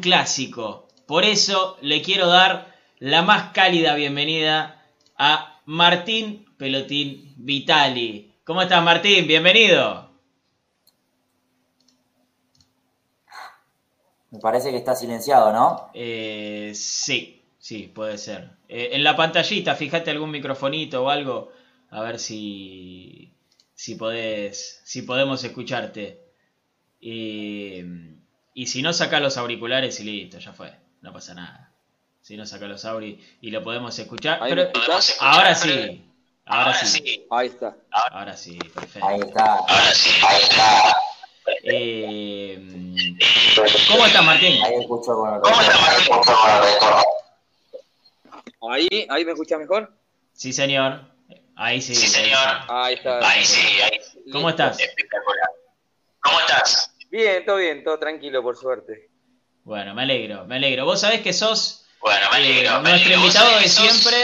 un clásico. Por eso le quiero dar la más cálida bienvenida a Martín Pelotín Vitali. ¿Cómo estás, Martín? Bienvenido. Me parece que está silenciado, ¿no? Eh, sí, sí, puede ser. Eh, en la pantallita, fíjate algún microfonito o algo, a ver si, si, podés, si podemos escucharte. Y, y si no, saca los auriculares y listo, ya fue, no pasa nada. Si no, saca los auriculares y lo podemos escuchar. Pero, ahora sí, ahora sí. Ahí está. Ahora sí, perfecto. Ahí está. Ahora sí, ahí está. Eh, ¿Cómo está Martín? Ahí escucho con el ¿Cómo está Martín? Ahí, ahí me escucha mejor. Sí, señor. Ahí sí. Sí, señor. Ahí está. Ahí sí, ahí. ¿Cómo estás? Espectacular. ¿Cómo estás? Bien, todo bien, todo tranquilo, por suerte. Bueno, me alegro, me alegro. Vos sabés que sos bueno, me alegro, eh, nuestro invitado de siempre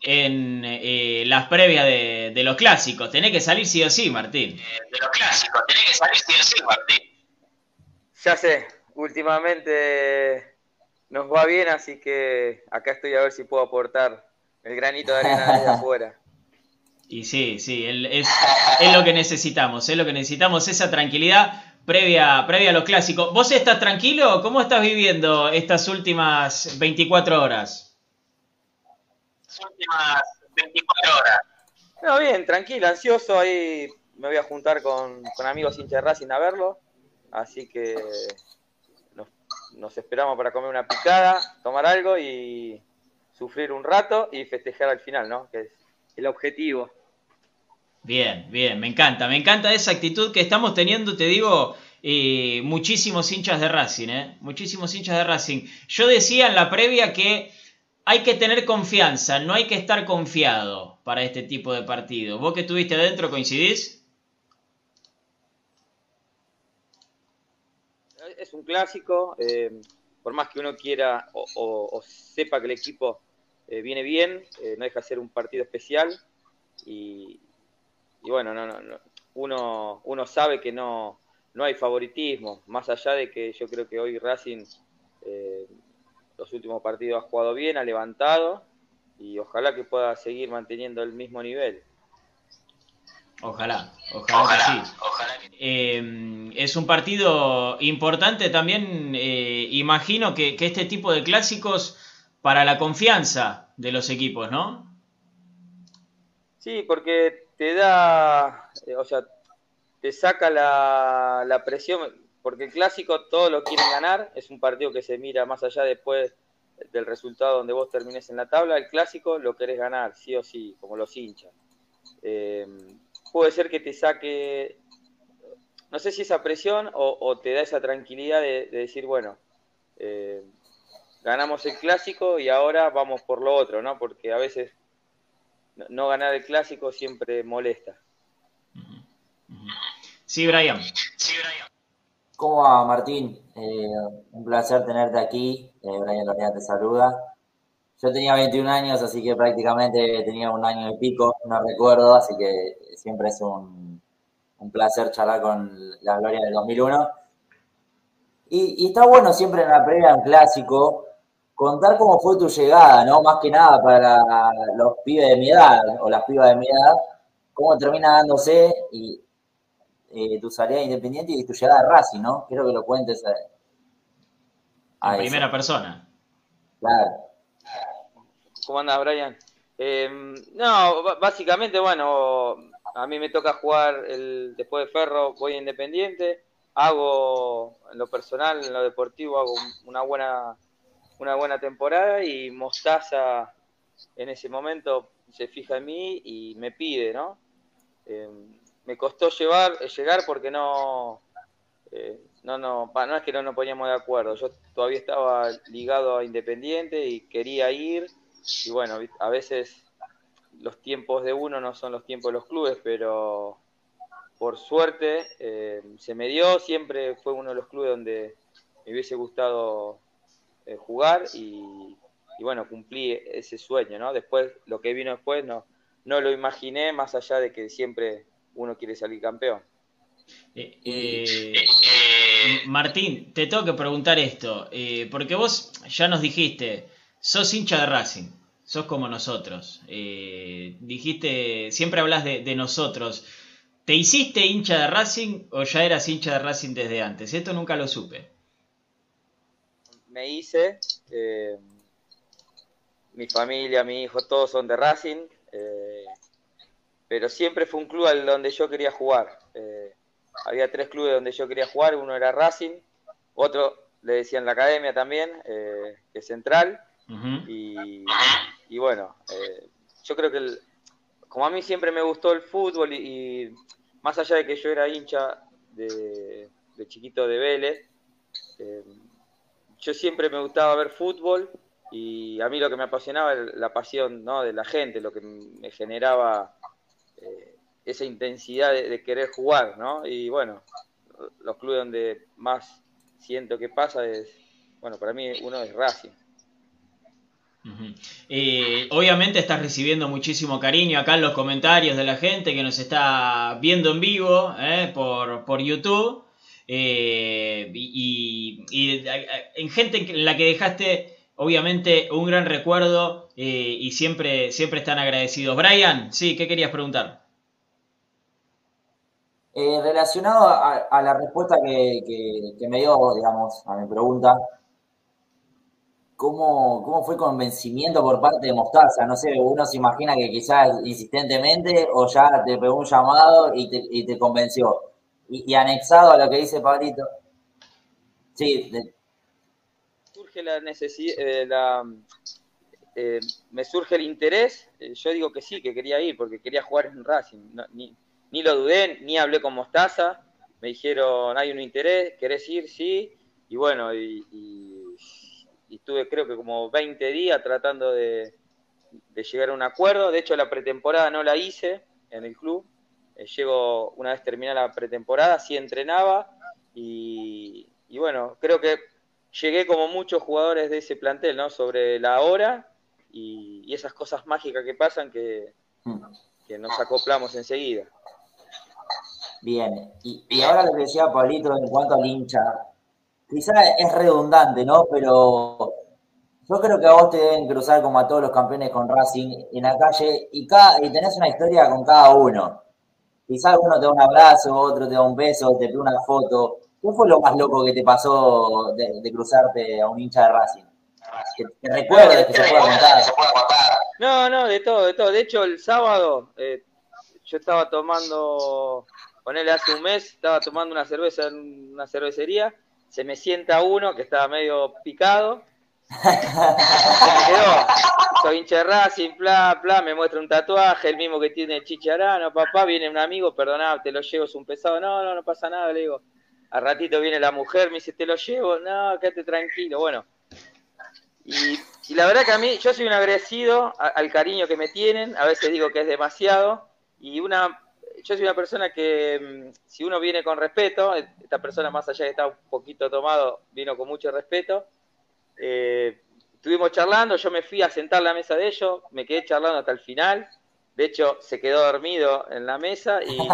en eh, las previas de, de, los clásicos. Tenés que salir sí o sí, Martín. Eh, de los clásicos, tenés que salir sí o sí, Martín. Ya sé, últimamente nos va bien, así que acá estoy a ver si puedo aportar el granito de arena desde afuera. Y sí, sí, es, es lo que necesitamos, es lo que necesitamos, esa tranquilidad previa, previa a los clásicos. ¿Vos estás tranquilo? ¿Cómo estás viviendo estas últimas 24 horas? Las últimas 24 horas. No, bien, tranquilo, ansioso. Ahí me voy a juntar con, con amigos hinchas Racing a verlo. Así que nos, nos esperamos para comer una picada, tomar algo y sufrir un rato y festejar al final, ¿no? Que es el objetivo. Bien, bien, me encanta, me encanta esa actitud que estamos teniendo, te digo, eh, muchísimos hinchas de Racing, ¿eh? Muchísimos hinchas de Racing. Yo decía en la previa que hay que tener confianza, no hay que estar confiado para este tipo de partido. ¿Vos que estuviste adentro coincidís? Es un clásico, eh, por más que uno quiera o, sepa que el equipo eh, viene bien, eh, no deja de ser un partido especial y, y bueno, no, no, no, uno, uno sabe que no, no hay favoritismo, más allá de que yo creo que hoy Racing eh, los últimos partidos ha jugado bien, ha levantado y ojalá que pueda seguir manteniendo el mismo nivel. Ojalá, ojalá, ojalá que sí. Ojalá que... Eh, es un partido importante también, eh, imagino que, que este tipo de clásicos para la confianza de los equipos, ¿no? Sí, porque te da, eh, o sea, te saca la, la, presión, porque el clásico todo lo quieren ganar, es un partido que se mira más allá después del resultado donde vos termines en la tabla, el clásico lo querés ganar, sí o sí, como los hinchas. Eh, puede ser que te saque, no sé si esa presión o, te da esa tranquilidad de, de decir, bueno, eh, ganamos el clásico y ahora vamos por lo otro, ¿no? Porque a veces no ganar el clásico siempre molesta. Sí, Brian. Sí, Brian. ¿Cómo va, Martín? Eh, un placer tenerte aquí. Eh, Brian Lorena te saluda. Yo tenía 21 años, así que prácticamente tenía un año y pico, no recuerdo, así que siempre es un, un placer charlar con la Gloria del 2001. Y, y, está bueno siempre en la previa un clásico contar cómo fue tu llegada, ¿no? Más que nada para los pibes de mi edad o las pibas de mi edad, cómo termina dándose y eh, tu salida independiente y tu llegada a Racing, ¿no? Quiero que lo cuentes a, a en primera persona. Claro. ¿Cómo andas, Brian? Eh, no, básicamente, bueno, a mí me toca jugar el, después de Ferro, voy a Independiente, hago en lo personal, en lo deportivo, hago una buena una buena temporada y Mostaza en ese momento se fija en mí y me pide, ¿no? Eh, me costó llevar, llegar porque no, eh, no, no, no es que no nos poníamos de acuerdo, yo todavía estaba ligado a Independiente y quería ir y bueno, a veces los tiempos de uno no son los tiempos de los clubes, pero por suerte eh, se me dio, siempre fue uno de los clubes donde me hubiese gustado eh, jugar y, bueno, cumplí ese sueño, ¿no? Después, lo que vino después no, no lo imaginé, más allá de que siempre uno quiere salir campeón. Eh, eh, Martín, te tengo que preguntar esto, porque vos ya nos dijiste, sos hincha de Racing, sos como nosotros. dijiste, siempre hablas de, nosotros. ¿Te hiciste hincha de Racing o ya eras hincha de Racing desde antes? Esto nunca lo supe. Me hice mi familia, mi hijo, todos son de Racing, eh, pero siempre fue un club al donde yo quería jugar. Eh, había tres clubes donde yo quería jugar, uno era Racing, otro le decían la academia también, eh, que es Central, y, bueno, yo creo que como a mí siempre me gustó el fútbol y, más allá de que yo era hincha de, de chiquito de Vélez, yo siempre me gustaba ver fútbol y a mí lo que me apasionaba era la pasión ¿no? de la gente, lo que me generaba eh, esa intensidad de, querer jugar, ¿no? Y bueno, los clubes donde más siento que pasa es, bueno, para mí uno es Racing. Eh, obviamente estás recibiendo muchísimo cariño acá en los comentarios de la gente que nos está viendo en vivo eh, por, por, YouTube y, y, en gente en la que dejaste obviamente un gran recuerdo eh, y siempre, siempre están agradecidos. Brian, sí, ¿qué querías preguntar? Eh, relacionado a, la respuesta que, me dio, digamos, a mi pregunta, ¿cómo, ¿cómo fue convencimiento por parte de Mostaza? No sé, uno se imagina que quizás insistentemente o ya te pegó un llamado y te, y te convenció. Y, anexado a lo que dice Pablito, sí, la necesidad, eh, eh, me surge el interés, eh, yo digo que sí, que quería ir, porque quería jugar en Racing. ni, ni, lo dudé, ni hablé con Mostaza. Me dijeron, hay un interés, ¿querés ir? Sí. Y bueno, y, estuve creo que como 20 días tratando de, llegar a un acuerdo. De hecho, la pretemporada no la hice en el club. Llego una vez terminada la pretemporada, sí entrenaba. Y, y bueno, creo que llegué como muchos jugadores de ese plantel, ¿no? Sobre la hora y, esas cosas mágicas que pasan que, nos acoplamos enseguida. Bien, y, ahora lo que decía Pablito en cuanto al hincha, quizás es redundante, ¿no? Pero yo creo que a vos te deben cruzar como a todos los campeones con Racing en la calle y, cada, y tenés una historia con cada uno. Quizás uno te da un abrazo, otro te da un beso, te pide una foto. ¿Qué fue lo más loco que te pasó de, cruzarte a un hincha de Racing? Que, que recuerdes, que, se pueda contar. No, no, de todo, de todo. De hecho, el sábado eh, yo estaba tomando, con él hace un mes, estaba tomando una cerveza en una cervecería, se me sienta uno que estaba medio picado, se quedó, soy hincha Racing, bla, bla, me muestra un tatuaje, el mismo que tiene el chicharano, papá, viene un amigo, perdona, te lo llevo, es un pesado, no, no, no pasa nada, le digo, a ratito viene la mujer, me dice, te lo llevo, no, quédate tranquilo, bueno. Y, la verdad que a mí, yo soy un agradecido al cariño que me tienen, a veces digo que es demasiado, y una, yo soy una persona que mm, si uno viene con respeto, esta persona más allá de estar un poquito tomado, vino con mucho respeto, eh, estuvimos charlando, yo me fui a sentar a la mesa de ellos, me quedé charlando hasta el final, de hecho se quedó dormido en la mesa y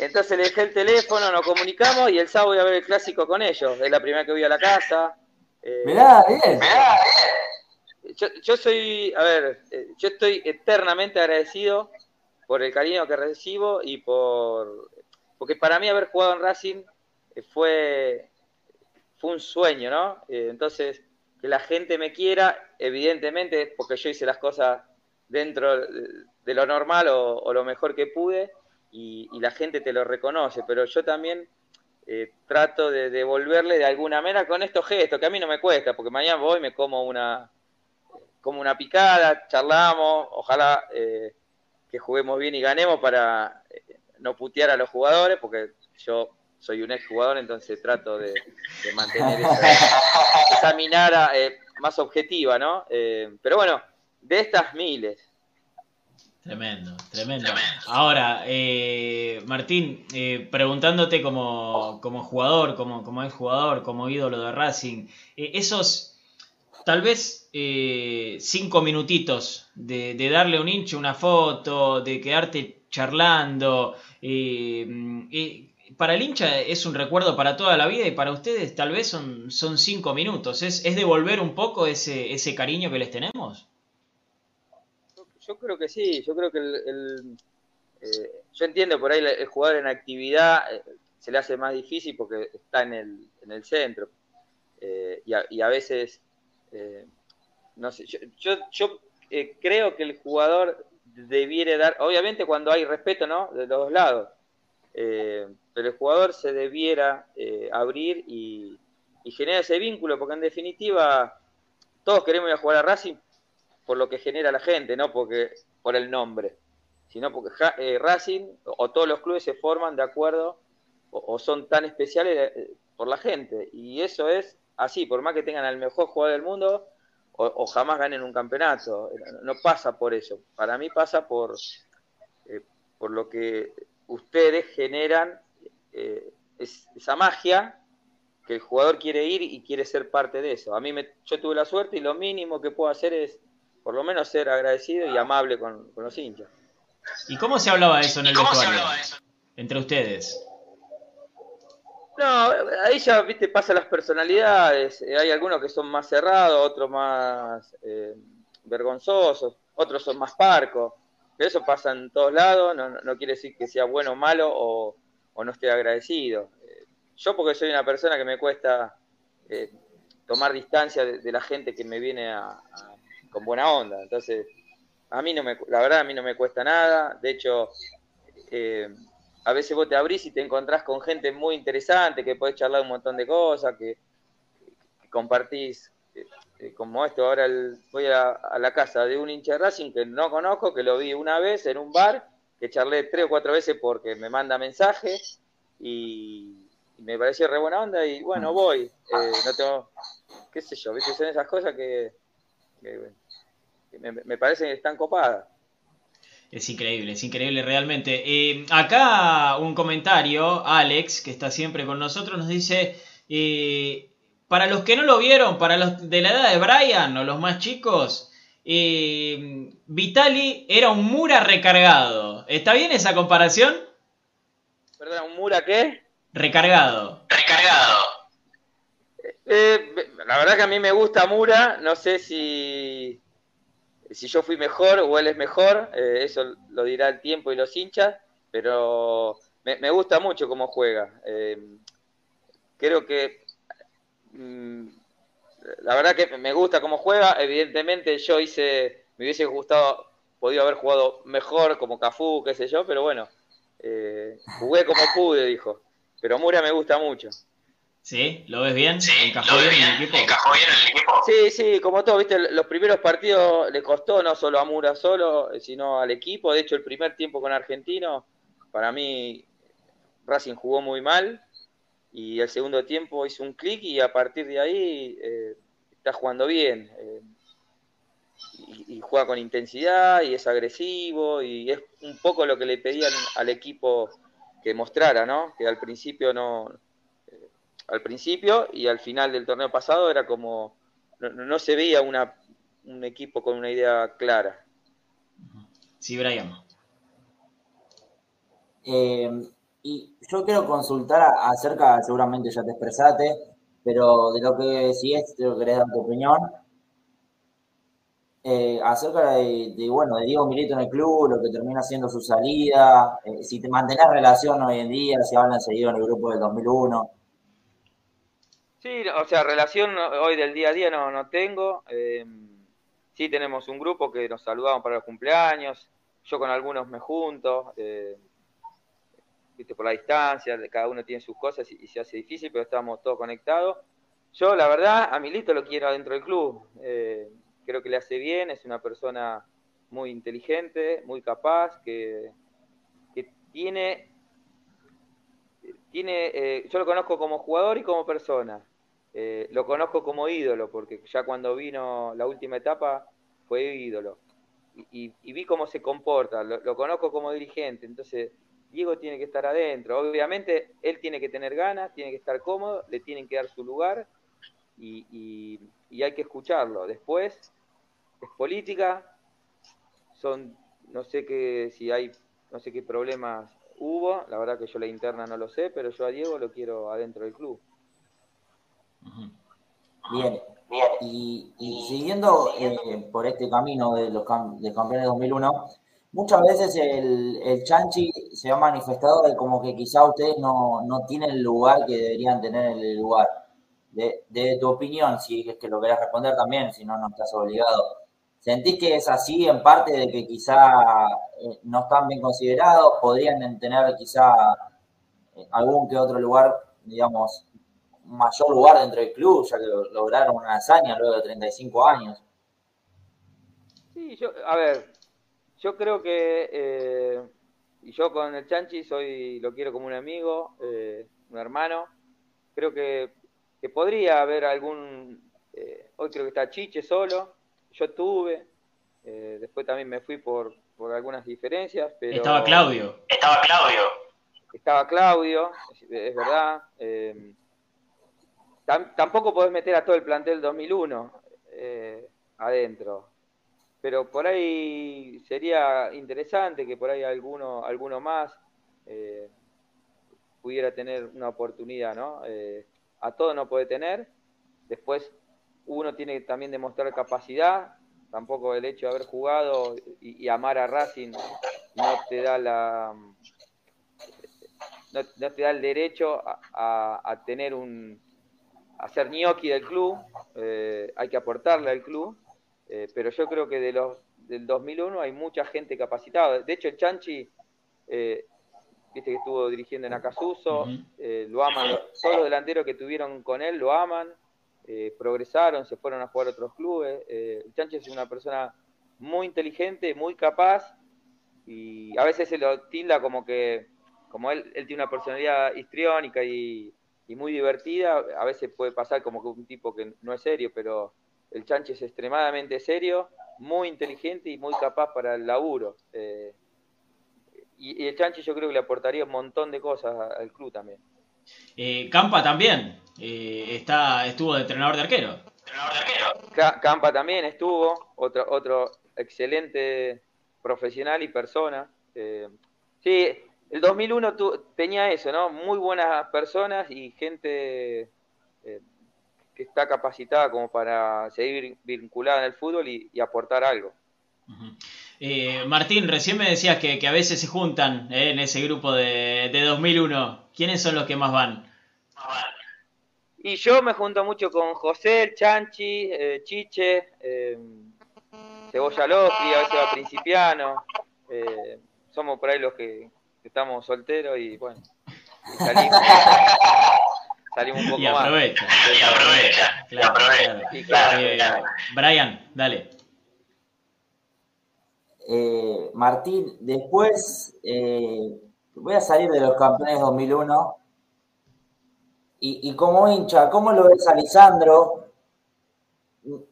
Entonces le dejé el teléfono, nos comunicamos y el sábado voy a ver el clásico con ellos. Es la primera que voy a la casa. Eh, mirá, bien. Mirá, bien. Yo, yo, soy, a ver, eh, yo estoy eternamente agradecido por el cariño que recibo y por. Porque para mí haber jugado en Racing eh, fue, fue un sueño, ¿no? entonces, que la gente me quiera, evidentemente, porque yo hice las cosas dentro de lo normal o lo mejor que pude y, la gente te lo reconoce, pero yo también eh, trato de devolverle de alguna manera con estos gestos, que a mí no me cuesta, porque mañana voy y me como una, como una picada, charlamos, ojalá eh, que juguemos bien y ganemos para eh, no putear a los jugadores, porque yo soy un ex jugador, entonces trato de, mantener esa, esa minara más objetiva, ¿no? pero bueno, de estas miles, Tremendo, tremendo. Ahora, eh, Martín, eh, preguntándote como, jugador, como, como es jugador, como ídolo de Racing, eh, esos tal vez cinco minutitos de, darle un hincho una foto, de quedarte charlando. y para el hincha es un recuerdo para toda la vida y para ustedes tal vez son, son cinco minutos. ¿Es, ¿Es devolver un poco ese, ese cariño que les tenemos? Yo, creo que sí, yo creo que el, eh, yo entiendo por ahí el, jugador en actividad eh, se le hace más difícil porque está en el, en el centro eh, y, a, veces, no sé, yo, yo, creo que el jugador debiera dar, obviamente cuando hay respeto, ¿no? De los dos lados eh, pero el jugador se debiera eh, abrir y, generar ese vínculo, porque en definitiva todos queremos ir a jugar a Racing por lo que genera la gente, no porque por el nombre, sino porque eh, Racing o, todos los clubes se forman de acuerdo o, son tan especiales por la gente. Y eso es así, por más que tengan al mejor jugador del mundo o, jamás ganen un campeonato. No pasa por eso. Para mí pasa por, por lo que ustedes generan eh, esa magia que el jugador quiere ir y quiere ser parte de eso. A mí me, yo tuve la suerte y lo mínimo que puedo hacer es por lo menos ser agradecido y amable con, los hinchas. ¿Y cómo se hablaba eso en el vestuario? Entre ustedes. No, ahí ya, viste, pasa las personalidades. Eh, hay algunos que son más cerrados, otros más eh, vergonzosos, otros son más parcos eso pasa en todos lados, no, quiere decir que sea bueno o malo o, no esté agradecido. Eh, yo porque soy una persona que me cuesta eh, tomar distancia de, la gente que me viene con buena onda, entonces a mí no me, la verdad a mí no me cuesta nada, de hecho eh, a veces vos te abrís y te encontrás con gente muy interesante, que podés charlar un montón de cosas, que compartís como esto, ahora voy a, la casa de un hincha de Racing que no conozco, que lo vi una vez en un bar, que charlé tres o cuatro veces porque me manda mensajes y, me pareció re buena onda y bueno, mm. voy. Eh, no tengo, qué sé yo, ¿viste? son esas cosas que, me, me, parecen que están copadas. Es increíble, es increíble realmente. Eh, acá un comentario, Alex, que está siempre con nosotros, nos dice, para los que no lo vieron, para los de la edad de Brian o los más chicos, eh, Vitali era un Mura recargado. ¿Está bien esa comparación? Perdón, ¿un Mura qué? Recargado. Recargado. Eh, la verdad que a mí me gusta Mura, no sé si, si yo fui mejor o él es mejor, eh, eso lo dirá el tiempo y los hinchas, pero me, me gusta mucho cómo juega. creo que Mm, la verdad que me gusta cómo juega. Evidentemente yo hice, me hubiese gustado, podido haber jugado mejor como Cafú, qué sé yo, pero bueno, eh, jugué como pude, dijo. Pero Mura me gusta mucho. ¿Sí? ¿Lo ves bien? Sí, ¿Encajó bien, en el equipo? ¿Encajó bien en el equipo? Sí, sí, como todo, viste, los primeros partidos le costó no solo a Mura solo, sino al equipo. De hecho, el primer tiempo con Argentino, para mí, Racing jugó muy mal y el segundo tiempo hizo un clic y a partir de ahí eh, está jugando bien. Eh, y, juega con intensidad y es agresivo y es un poco lo que le pedían al equipo que mostrara, ¿no? Que al principio no... Eh, al principio y al final del torneo pasado era como... No, se veía una, un equipo con una idea clara. Sí, Brian. Y yo quiero consultar acerca, seguramente ya te expresaste, pero de lo que si es, te querés dar tu opinión. Eh, acerca de, bueno, de Diego Milito en el club, lo que termina siendo su salida, eh, si te mantenés relación hoy en día, si hablan seguido en el grupo del 2001. Sí, o sea, relación hoy del día a día no, no tengo. Eh, sí tenemos un grupo que nos saludamos para los cumpleaños, yo con algunos me junto. Eh, por la distancia, cada uno tiene sus cosas y, se hace difícil, pero estamos todos conectados. Yo, la verdad, a Milito lo quiero dentro del club. Eh, creo que le hace bien, es una persona muy inteligente, muy capaz, que, tiene, tiene eh, yo lo conozco como jugador y como persona. Eh, lo conozco como ídolo, porque ya cuando vino la última etapa fue ídolo. Y, vi cómo se comporta, lo conozco como dirigente, entonces Diego tiene que estar adentro. Obviamente, él tiene que tener ganas, tiene que estar cómodo, le tienen que dar su lugar y, hay que escucharlo. Después, es política, son, no sé qué, si hay no sé qué problemas hubo, la verdad que yo la interna no lo sé, pero yo a Diego lo quiero adentro del club. Bien, y, siguiendo eh, por este camino de los de campeones 2001, muchas veces el, el, Chanchi se ha manifestado de como que quizá ustedes no, no tienen el lugar que deberían tener en el lugar. De, de, tu opinión, si es que lo querés responder también, si no, no estás obligado. ¿Sentís que es así en parte de que quizá eh, no están bien considerados? ¿Podrían tener quizá eh, algún que otro lugar, digamos, mayor lugar dentro del club, ya que lograron una hazaña luego de 35 años? Sí, yo, a ver, yo creo que, eh, y yo con el Chanchi soy, lo quiero como un amigo, un hermano, creo que, que podría haber algún, hoy creo que está Chiche solo, yo estuve, eh, después también me fui por, por algunas diferencias, pero... Estaba Claudio. Estaba Claudio. Estaba Claudio, es, verdad. Eh, tampoco podés meter a todo el plantel 2001 eh, adentro, pero por ahí sería interesante que por ahí alguno, alguno más pudiera tener una oportunidad, ¿no? a todo no puede tener. Después uno tiene que también demostrar capacidad, tampoco el hecho de haber jugado y, amar a Racing no te da la no, te da el derecho a, tener un a ser gnocchi del club, eh, hay que aportarle al club, eh, pero yo creo que de los del 2001 hay mucha gente capacitada. De hecho, el Chanchi, eh, viste que estuvo dirigiendo en Acasuso, lo aman, todos los delanteros que tuvieron con él lo aman, eh, progresaron, se fueron a jugar a otros clubes. Eh, es una persona muy inteligente, muy capaz y a veces se lo tilda como que, como él, él tiene una personalidad histriónica y, muy divertida, a veces puede pasar como que un tipo que no es serio, pero el Chanche es extremadamente serio, muy inteligente y muy capaz para el laburo. Eh, y, el Chanche yo creo que le aportaría un montón de cosas al club también. Eh, Campa también, eh, está, estuvo de entrenador de arquero. Campa también estuvo, otro, otro excelente profesional y persona. Eh, sí, el 2001 tenía eso, ¿no? Muy buenas personas y gente eh, que está capacitada como para seguir vinculada en el fútbol y, aportar algo. Martín, recién me decías que, a veces se juntan en ese grupo de, de 2001. ¿Quiénes son los que más van? Y yo me junto mucho con José, el Chanchi, eh, Chiche, eh, Cebolla Lofri, a veces va Principiano. Eh, somos por ahí los que, estamos solteros y bueno, salimos, salimos un poco y aprovecha, más. Y aprovecha, claro, claro. Brian, dale. Martín, después voy a salir de los campeones 2001 y, como hincha, ¿cómo lo ves a Lisandro?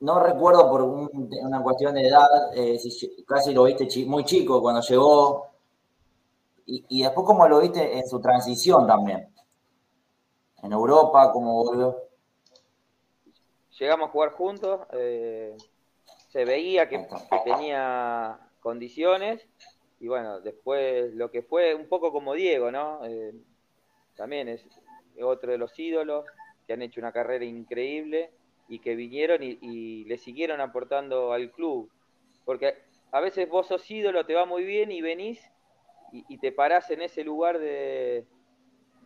No recuerdo por una cuestión de edad, eh, si casi lo viste muy chico cuando llegó. Y, después, ¿cómo lo viste en su transición también? En Europa, ¿cómo volvió? Llegamos a jugar juntos, eh, se veía que, tenía condiciones y bueno, después lo que fue un poco como Diego, ¿no? Eh, también es, otro de los ídolos, que han hecho una carrera increíble y que vinieron y, le siguieron aportando al club. Porque a veces vos sos ídolo, te va muy bien y venís y, te parás en ese lugar de,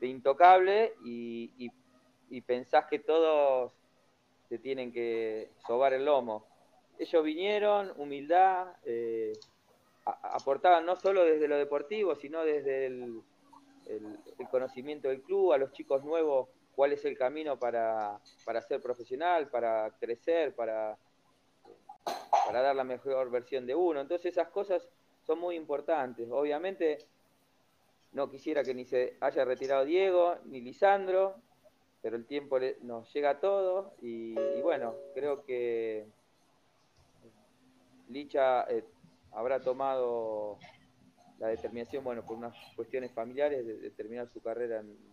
intocable y, pensás que todos te tienen que sobar el lomo. Ellos vinieron, humildad, eh, aportaban no solo desde lo deportivo, sino desde el, el, conocimiento del club, a los chicos nuevos cuál es el camino para, ser profesional, para crecer, para, para dar la mejor versión de uno. Entonces esas cosas son muy importantes. Obviamente no quisiera que ni se haya retirado Diego ni Lisandro, pero el tiempo nos llega a todos y, bueno, creo que Licha eh, habrá tomado la determinación, bueno, por unas cuestiones familiares, de, terminar su carrera en,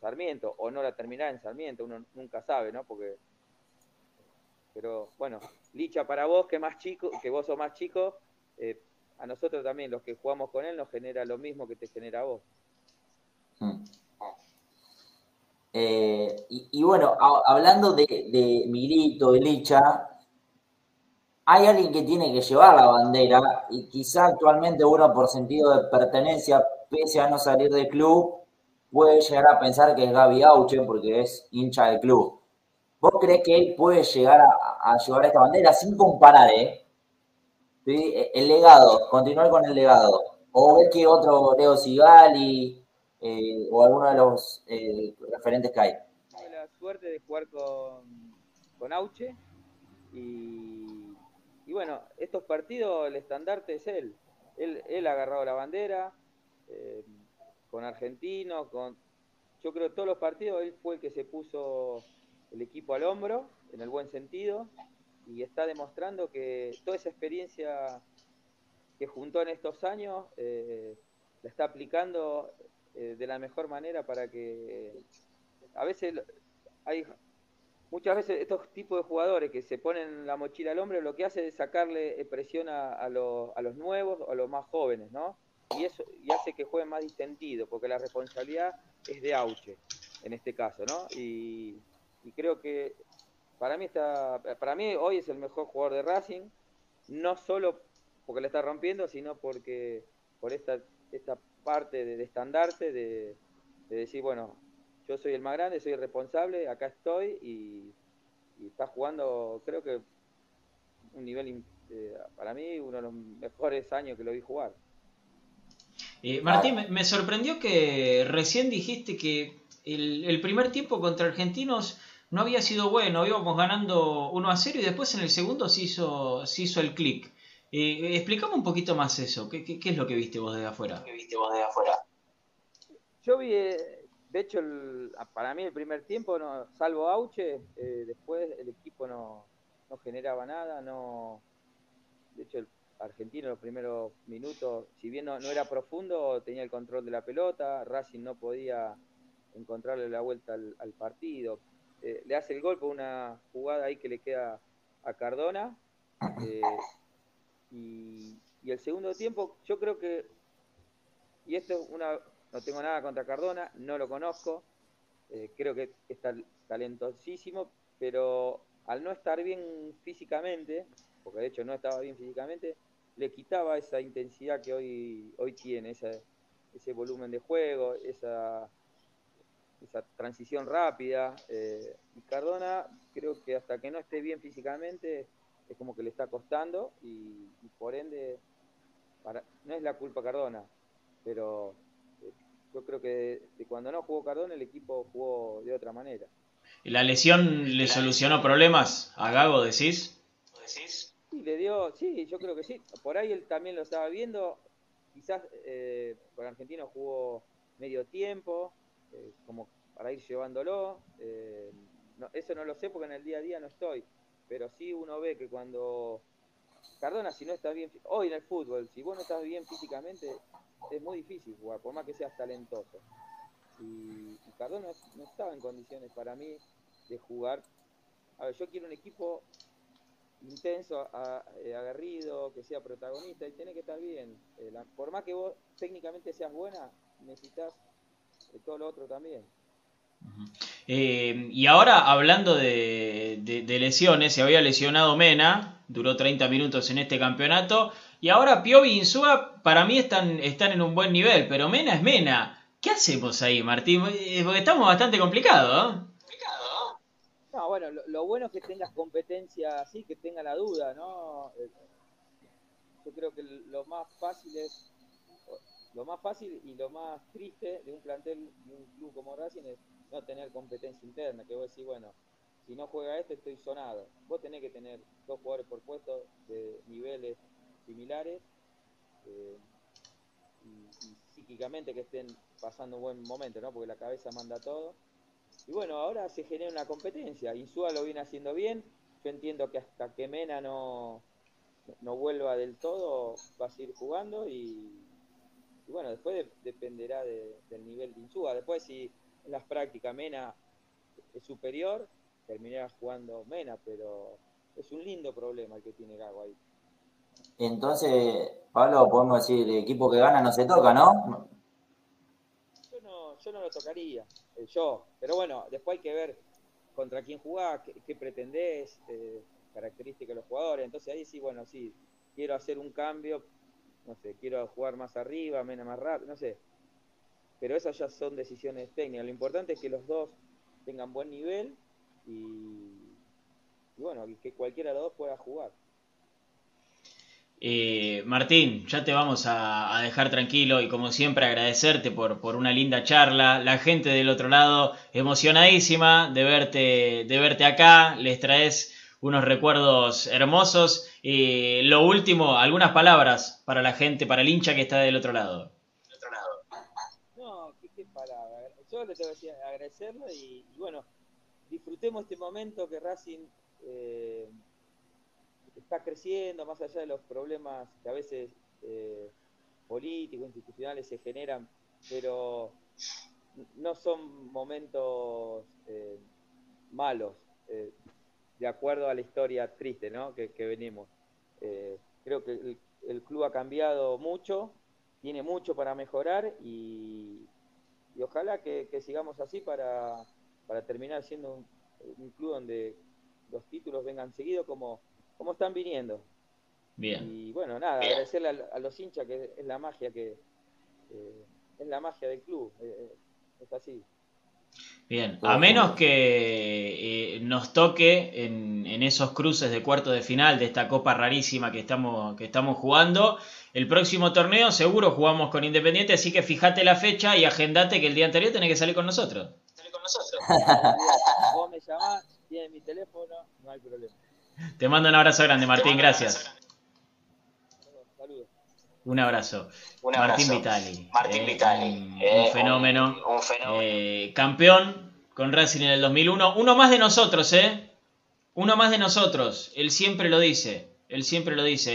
Sarmiento, o no la terminar en Sarmiento, uno nunca sabe, ¿no? Porque, pero bueno, Licha, para vos, que más chico, que vos sos más chico, eh, a nosotros también, los que jugamos con él, nos genera lo mismo que te genera a vos. Hmm. Eh, y, bueno, hablando de, de Milito, de Licha, hay alguien que tiene que llevar la bandera y quizá actualmente uno por sentido de pertenencia, pese a no salir del club, puede llegar a pensar que es Gaby Auche porque es hincha del club. ¿Vos crees que él puede llegar a, llevar esta bandera sin comparar, eh? El legado, continuar con el legado. O ves que otro Leo Sigali eh, o alguno de los eh, referentes que hay. Tuve la suerte de jugar con, con Auche y y bueno, estos partidos, el estandarte es él. Él, él ha agarrado la bandera, eh, con Argentino, con... Yo creo todos los partidos él fue el que se puso el equipo al hombro, en el buen sentido, y está demostrando que toda esa experiencia que juntó en estos años eh, la está aplicando eh, de la mejor manera para que a veces hay muchas veces estos tipos de jugadores que se ponen la mochila al hombre lo que hace es sacarle presión a, los nuevos o a los más jóvenes, ¿no? Y eso y hace que jueguen más distendido, porque la responsabilidad es de Auche, en este caso, ¿no? Y, creo que para mí, está, para mí hoy es el mejor jugador de Racing, no solo porque le está rompiendo, sino porque por esta, esta parte de, estandarte, de decir, bueno, yo soy el más grande, soy el responsable, acá estoy y, está jugando, creo que un nivel, eh, para mí, uno de los mejores años que lo vi jugar. Eh, Martín, me, sorprendió que recién dijiste que el, primer tiempo contra Argentinos no había sido bueno, íbamos ganando 1 a 0 y después en el segundo se hizo, se hizo el clic. Eh, explicame un poquito más eso, ¿Qué, ¿Qué, es lo que viste vos desde afuera? ¿Qué viste vos desde afuera? Yo vi, eh, de hecho, para mí el primer tiempo, no, salvo Auche, eh, después el equipo no, generaba nada, no de hecho el argentino en los primeros minutos, si bien no, era profundo, tenía el control de la pelota, Racing no podía encontrarle la vuelta al, partido. Eh, le hace el gol por una jugada ahí que le queda a Cardona. Eh, y, el segundo tiempo, yo creo que, y esto es una, no tengo nada contra Cardona, no lo conozco, eh, creo que está talentosísimo, pero al no estar bien físicamente, porque de hecho no estaba bien físicamente, le quitaba esa intensidad que hoy, hoy tiene, ese volumen de juego, esa, esa transición rápida. Eh, y Cardona creo que hasta que no esté bien físicamente es como que le está costando y, por ende para, no es la culpa Cardona, pero yo creo que cuando no jugó Cardona el equipo jugó de otra manera. ¿Y la lesión le solucionó problemas a Gago, decís? ¿Decís? Sí, le dio, sí, yo creo que sí. Por ahí él también lo estaba viendo. Quizás eh, por Argentino jugó medio tiempo, eh, como para ir llevándolo. Eh, eso no lo sé porque en el día a día no estoy. Pero sí uno ve que cuando Cardona, si no está bien, hoy en el fútbol, si vos no estás bien físicamente, es muy difícil jugar, por más que seas talentoso. Y, Cardona no estaba en condiciones para mí de jugar. A ver, yo quiero un equipo intenso, eh, aguerrido, que sea protagonista y tiene que estar bien. Por más que vos técnicamente seas buena, necesitas eh, todo lo otro también. y ahora hablando de, de, lesiones, se había lesionado Mena, duró 30 minutos en este campeonato, y ahora Piovi y Insúa para mí están, están en un buen nivel, pero Mena es Mena. ¿Qué hacemos ahí, Martín? Eh, porque estamos bastante complicados. ¿no? No, bueno, lo, bueno es que tengas competencia así, que tenga la duda, ¿no? Eh, yo creo que lo más fácil es, lo más fácil y lo más triste de un plantel, de un club como Racing es no tener competencia interna, que vos decís, bueno, si no juega este estoy sonado. Vos tenés que tener dos jugadores por puesto de niveles similares eh, y, psíquicamente que estén pasando un buen momento, ¿no? Porque la cabeza manda todo. Y bueno, ahora se genera una competencia. Insúa lo viene haciendo bien. Yo entiendo que hasta que Mena no, no vuelva del todo, va a seguir jugando y, bueno, después dependerá del nivel de Insúa. Después si en las prácticas Mena es superior, terminará jugando Mena, pero es un lindo problema el que tiene Gago ahí. Entonces, Pablo, podemos decir, el equipo que gana no se toca, ¿no? Yo no, yo no lo tocaría, eh, yo. Pero bueno, después hay que ver contra quién jugás, qué, pretendés, eh, características de los jugadores. Entonces ahí sí, bueno, sí, quiero hacer un cambio, no sé, quiero jugar más arriba, menos más rápido, no sé. Pero esas ya son decisiones técnicas. Lo importante es que los dos tengan buen nivel y, y bueno, que cualquiera de los dos pueda jugar. Eh, Martín, ya te vamos a, dejar tranquilo y como siempre agradecerte por, por, una linda charla. La gente del otro lado emocionadísima de verte, de verte acá. Les traes unos recuerdos hermosos. y lo último, algunas palabras para la gente, para el hincha que está del otro lado. No, qué, palabras. Yo le tengo que decir agradecerlo y, bueno, disfrutemos este momento que Racing... Eh, está creciendo, más allá de los problemas que a veces eh, políticos, institucionales se generan, pero no son momentos eh, malos, eh, de acuerdo a la historia triste ¿no? que, venimos. creo que el, club ha cambiado mucho, tiene mucho para mejorar y, ojalá que, sigamos así para, terminar siendo un, un club donde los títulos vengan seguidos como cómo están viniendo. Bien. Y bueno, nada, agradecerle a, los hinchas que es la magia que eh, es la magia del club. Eh, eh, es así. Bien, a menos que nos toque en, esos cruces de cuarto de final de esta copa rarísima que estamos, que estamos jugando, el próximo torneo seguro jugamos con Independiente, así que fíjate la fecha y agendate que el día anterior tenés que salir con nosotros. Salir con nosotros. Vos me llamás, tienes mi teléfono, no hay problema. Te mando un abrazo grande, Martín, gracias. Un abrazo. Martín Vitali. Martín eh, Vitali. Un, eh, fenómeno. Eh, campeón con Racing en el 2001. Uno más de nosotros, ¿eh? Uno más de nosotros. Él siempre lo dice. Él siempre lo dice.